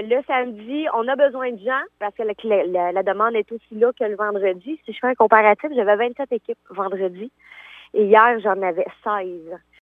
Le samedi, on a besoin de gens parce que la, demande est aussi là que le vendredi. Si je fais un comparatif, j'avais 27 équipes vendredi et hier, j'en avais 16.